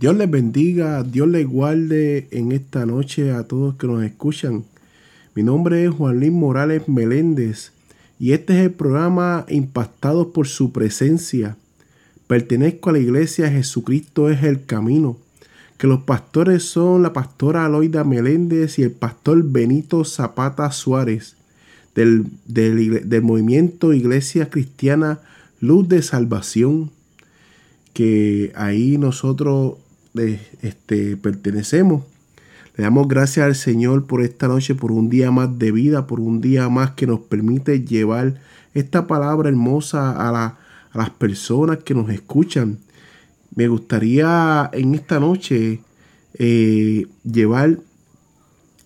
Dios les bendiga, Dios les guarde en esta noche a todos que nos escuchan. Mi nombre es Juan Luis Morales Meléndez y este es el programa Impactados por su presencia. Pertenezco a la iglesia Jesucristo es el camino, que los pastores son la pastora Aloida Meléndez y el pastor Benito Zapata Suárez del, del del movimiento Iglesia Cristiana Luz de Salvación que ahí nosotros eh, este, pertenecemos. Le damos gracias al Señor por esta noche, por un día más de vida, por un día más que nos permite llevar esta palabra hermosa a las personas que nos escuchan. Me gustaría en esta noche eh, llevar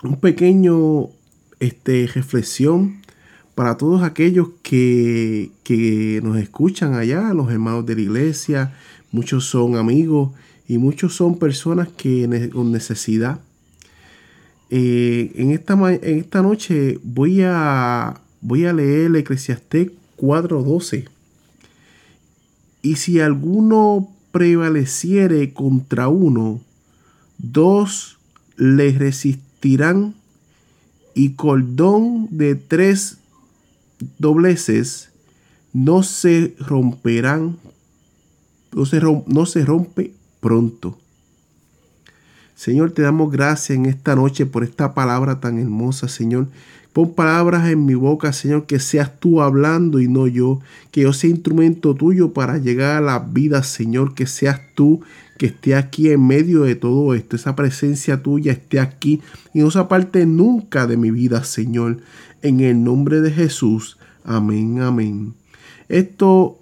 un pequeño este, reflexión para todos aquellos que, que nos escuchan allá, los hermanos de la iglesia, muchos son amigos y muchos son personas que con necesidad. Eh, en, esta, en esta noche voy a, voy a leer Eclesiastés 4.12. Y si alguno prevaleciere contra uno, dos le resistirán y cordón de tres dobleces no se romperán, no se rompe pronto. Señor, te damos gracias en esta noche por esta palabra tan hermosa, Señor. Pon palabras en mi boca, Señor, que seas tú hablando y no yo. Que yo sea instrumento tuyo para llegar a la vida, Señor. Que seas tú que esté aquí en medio de todo esto. Esa presencia tuya esté aquí y no se aparte nunca de mi vida, Señor. En el nombre de Jesús. Amén, amén. Esto,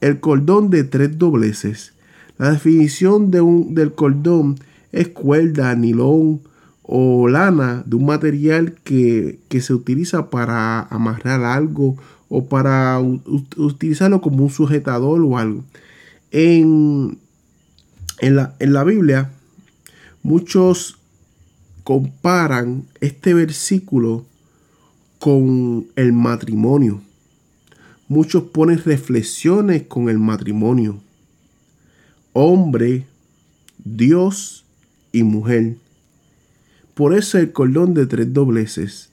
el cordón de tres dobleces. La definición de un, del cordón es cuerda, nilón o lana de un material que, que se utiliza para amarrar algo o para utilizarlo como un sujetador o algo. En, en, la, en la Biblia, muchos comparan este versículo con el matrimonio. Muchos ponen reflexiones con el matrimonio. Hombre, Dios y mujer. Por eso el cordón de tres dobleces.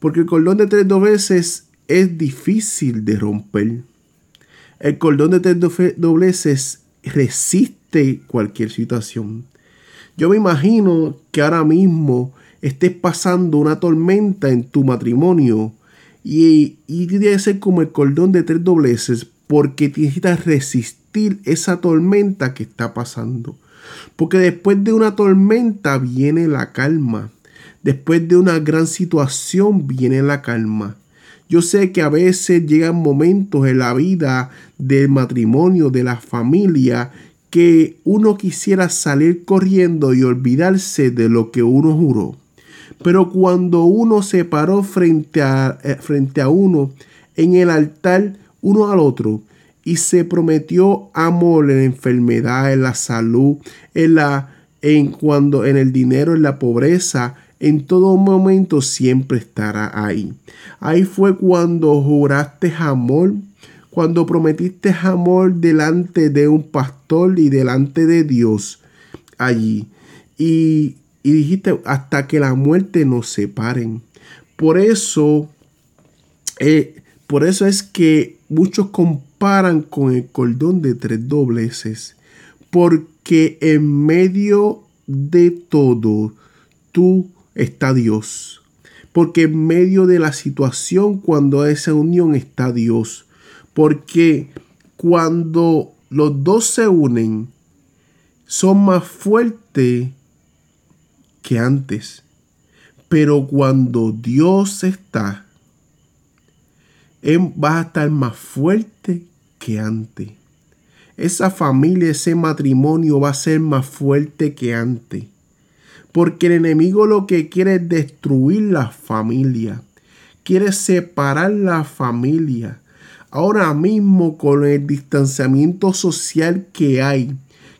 Porque el cordón de tres dobleces es difícil de romper. El cordón de tres dobleces resiste cualquier situación. Yo me imagino que ahora mismo estés pasando una tormenta en tu matrimonio y, y que ser como el cordón de tres dobleces porque necesitas resistir esa tormenta que está pasando. Porque después de una tormenta viene la calma. Después de una gran situación viene la calma. Yo sé que a veces llegan momentos en la vida del matrimonio, de la familia, que uno quisiera salir corriendo y olvidarse de lo que uno juró. Pero cuando uno se paró frente a, eh, frente a uno en el altar, uno al otro, y se prometió amor en la enfermedad, en la salud, en la en cuando en el dinero, en la pobreza, en todo momento siempre estará ahí. Ahí fue cuando juraste amor, cuando prometiste amor delante de un pastor y delante de Dios allí. Y, y dijiste hasta que la muerte nos separen. Por eso, eh, por eso es que muchos con el cordón de tres dobleces. Porque en medio de todo, tú está Dios. Porque en medio de la situación, cuando esa unión está Dios. Porque cuando los dos se unen, son más fuertes que antes. Pero cuando Dios está, va a estar más fuerte que antes. Esa familia, ese matrimonio va a ser más fuerte que antes. Porque el enemigo lo que quiere es destruir la familia. Quiere separar la familia. Ahora mismo con el distanciamiento social que hay,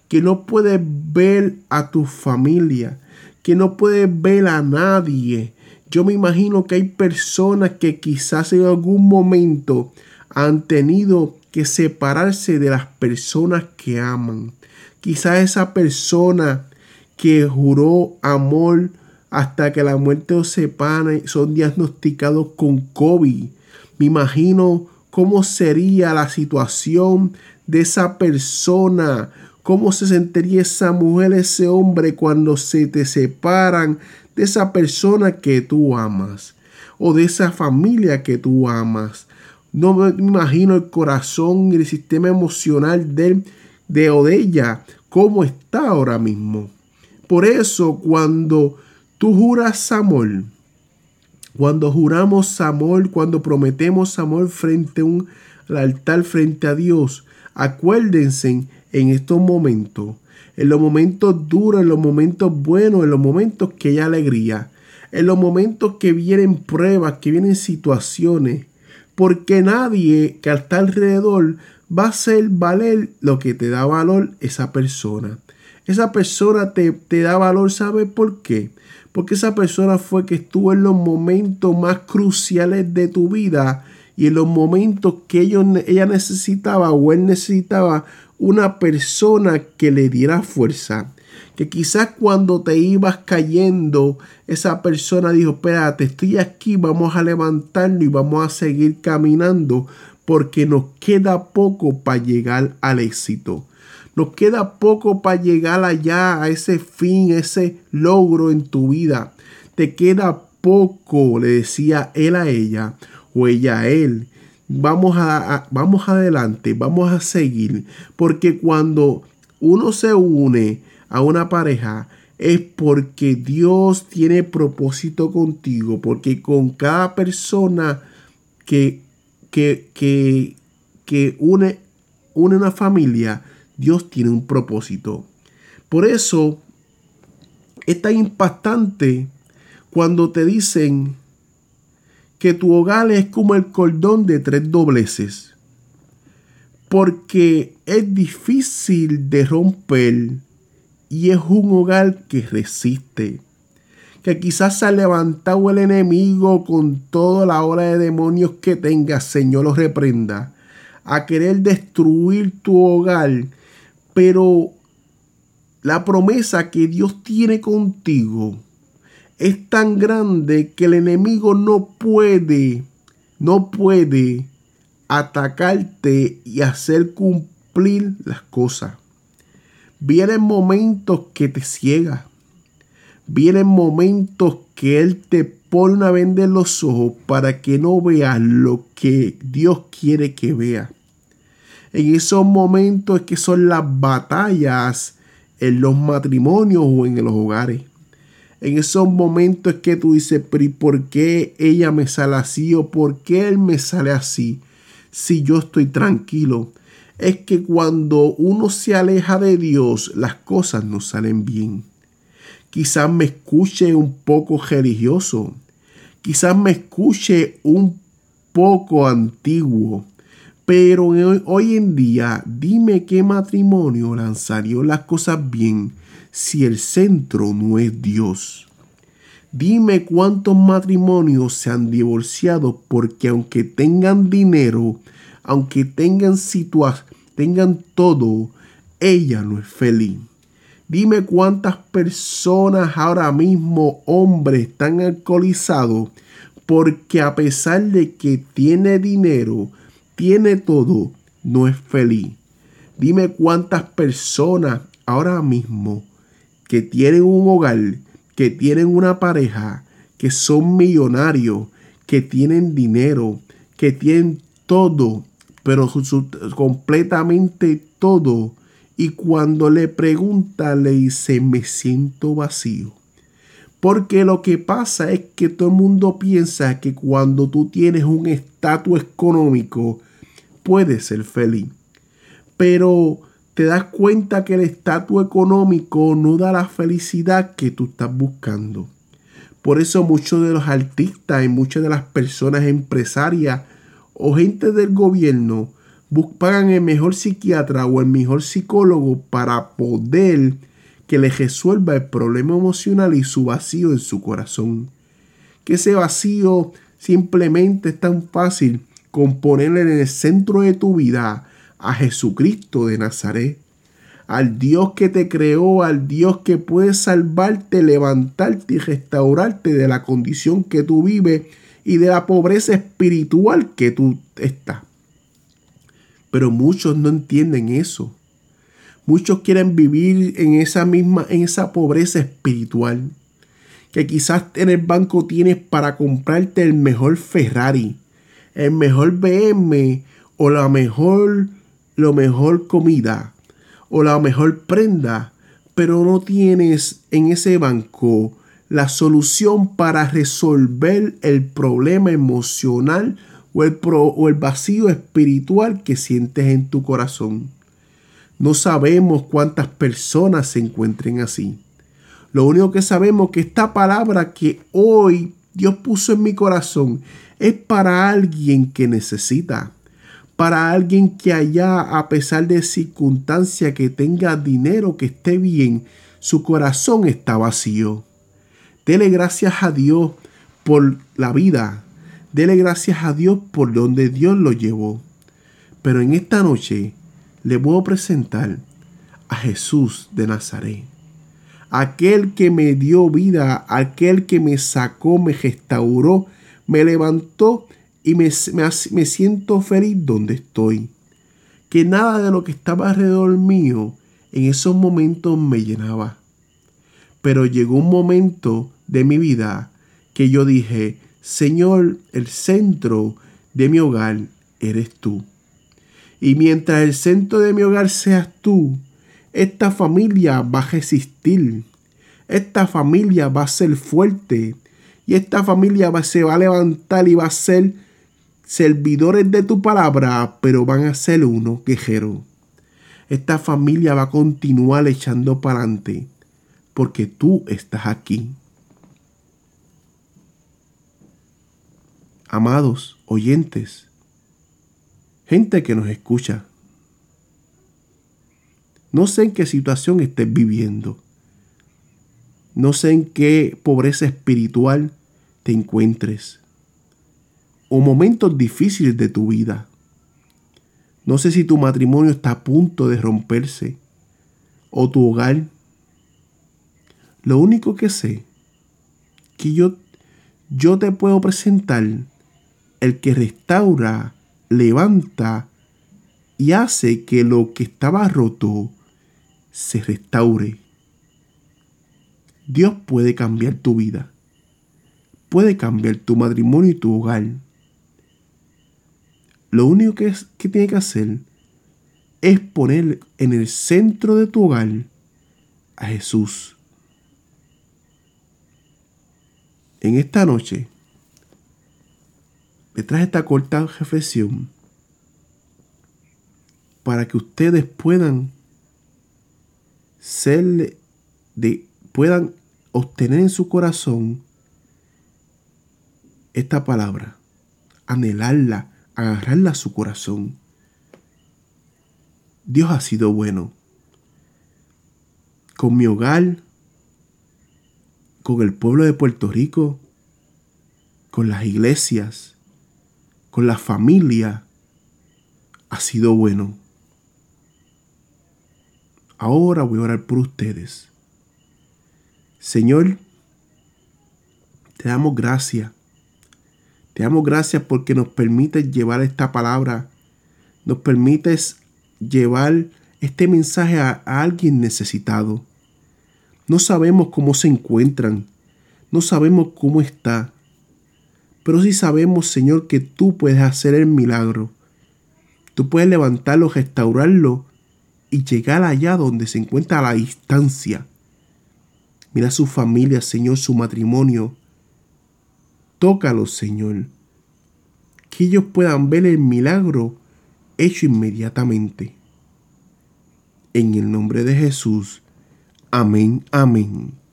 que no puedes ver a tu familia, que no puedes ver a nadie. Yo me imagino que hay personas que quizás en algún momento han tenido que separarse de las personas que aman. Quizás esa persona que juró amor hasta que la muerte os separe, son diagnosticados con COVID. Me imagino cómo sería la situación de esa persona, cómo se sentiría esa mujer, ese hombre cuando se te separan de esa persona que tú amas o de esa familia que tú amas. No me imagino el corazón y el sistema emocional de, de o de ella, cómo está ahora mismo. Por eso cuando tú juras amor, cuando juramos amor, cuando prometemos amor frente a un altar, frente a Dios, acuérdense en estos momentos, en los momentos duros, en los momentos buenos, en los momentos que hay alegría, en los momentos que vienen pruebas, que vienen situaciones, porque nadie que está alrededor va a hacer valer lo que te da valor esa persona. Esa persona te, te da valor, ¿sabe por qué? Porque esa persona fue que estuvo en los momentos más cruciales de tu vida y en los momentos que ellos, ella necesitaba o él necesitaba una persona que le diera fuerza. Que quizás cuando te ibas cayendo, esa persona dijo, espérate, estoy aquí, vamos a levantarlo y vamos a seguir caminando porque nos queda poco para llegar al éxito. Nos queda poco para llegar allá, a ese fin, ese logro en tu vida. Te queda poco, le decía él a ella o ella a él. Vamos, a, vamos adelante, vamos a seguir. Porque cuando uno se une a una pareja, es porque Dios tiene propósito contigo, porque con cada persona que, que, que, que une, une una familia, Dios tiene un propósito. Por eso es tan impactante cuando te dicen que tu hogar es como el cordón de tres dobleces. Porque es difícil de romper y es un hogar que resiste. Que quizás se ha levantado el enemigo con toda la hora de demonios que tenga, Señor, lo reprenda. A querer destruir tu hogar pero la promesa que Dios tiene contigo es tan grande que el enemigo no puede, no puede atacarte y hacer cumplir las cosas. Vienen momentos que te ciega. Vienen momentos que Él te pone una venda en los ojos para que no veas lo que Dios quiere que veas. En esos momentos que son las batallas en los matrimonios o en los hogares. En esos momentos que tú dices, pero ¿y por qué ella me sale así o por qué él me sale así? Si yo estoy tranquilo. Es que cuando uno se aleja de Dios, las cosas no salen bien. Quizás me escuche un poco religioso. Quizás me escuche un poco antiguo. Pero hoy en día, dime qué matrimonio lanzaría las cosas bien si el centro no es Dios. Dime cuántos matrimonios se han divorciado porque aunque tengan dinero, aunque tengan tengan todo, ella no es feliz. Dime cuántas personas ahora mismo, hombres, están alcoholizados porque a pesar de que tiene dinero, tiene todo, no es feliz. Dime cuántas personas ahora mismo que tienen un hogar, que tienen una pareja, que son millonarios, que tienen dinero, que tienen todo, pero completamente todo. Y cuando le pregunta, le dice, me siento vacío. Porque lo que pasa es que todo el mundo piensa que cuando tú tienes un estatus económico, puedes ser feliz. Pero te das cuenta que el estatus económico no da la felicidad que tú estás buscando. Por eso muchos de los artistas y muchas de las personas empresarias o gente del gobierno pagan el mejor psiquiatra o el mejor psicólogo para poder que le resuelva el problema emocional y su vacío en su corazón. Que ese vacío simplemente es tan fácil con ponerle en el centro de tu vida a Jesucristo de Nazaret, al Dios que te creó, al Dios que puede salvarte, levantarte y restaurarte de la condición que tú vives y de la pobreza espiritual que tú estás. Pero muchos no entienden eso. Muchos quieren vivir en esa misma, en esa pobreza espiritual. Que quizás en el banco tienes para comprarte el mejor Ferrari, el mejor BM o la mejor, lo mejor comida o la mejor prenda, pero no tienes en ese banco la solución para resolver el problema emocional o el, o el vacío espiritual que sientes en tu corazón. No sabemos cuántas personas se encuentren así. Lo único que sabemos es que esta palabra que hoy Dios puso en mi corazón es para alguien que necesita, para alguien que allá, a pesar de circunstancia que tenga dinero, que esté bien, su corazón está vacío. Dele gracias a Dios por la vida. Dele gracias a Dios por donde Dios lo llevó. Pero en esta noche le puedo presentar a Jesús de Nazaret. Aquel que me dio vida, aquel que me sacó, me restauró, me levantó y me, me, siento feliz donde estoy. Que nada de lo que estaba alrededor mío en esos momentos me llenaba. Pero llegó un momento de mi vida que yo dije, Señor, el centro de mi hogar eres tú. Y mientras el centro de mi hogar seas tú, esta familia va a resistir. Esta familia va a ser fuerte. Y esta familia va, se va a levantar y va a ser servidores de tu palabra, pero van a ser uno quejero. Esta familia va a continuar echando para adelante porque tú estás aquí. Amados oyentes, gente que nos escucha. No sé en qué situación estés viviendo. No sé en qué pobreza espiritual te encuentres. O momentos difíciles de tu vida. No sé si tu matrimonio está a punto de romperse. O tu hogar. Lo único que sé que yo, yo te puedo presentar el que restaura levanta y hace que lo que estaba roto se restaure. Dios puede cambiar tu vida. Puede cambiar tu matrimonio y tu hogar. Lo único que, es, que tiene que hacer es poner en el centro de tu hogar a Jesús. En esta noche, detrás de esta corta reflexión para que ustedes puedan ser de puedan obtener en su corazón esta palabra, anhelarla, agarrarla a su corazón. Dios ha sido bueno. Con mi hogar, con el pueblo de Puerto Rico, con las iglesias, con la familia, ha sido bueno. Ahora voy a orar por ustedes. Señor, te damos gracias. Te damos gracias porque nos permites llevar esta palabra. Nos permites llevar este mensaje a, a alguien necesitado. No sabemos cómo se encuentran. No sabemos cómo está. Pero sí sabemos, Señor, que tú puedes hacer el milagro. Tú puedes levantarlo, restaurarlo y llegar allá donde se encuentra la distancia. Mira su familia, Señor, su matrimonio. Tócalos, Señor. Que ellos puedan ver el milagro hecho inmediatamente. En el nombre de Jesús. Amén, amén.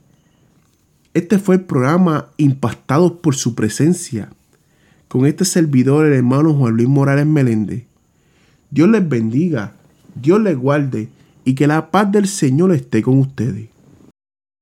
Este fue el programa Impactados por su presencia. Con este servidor, el hermano Juan Luis Morales Meléndez. Dios les bendiga Dios les guarde y que la paz del Señor esté con ustedes.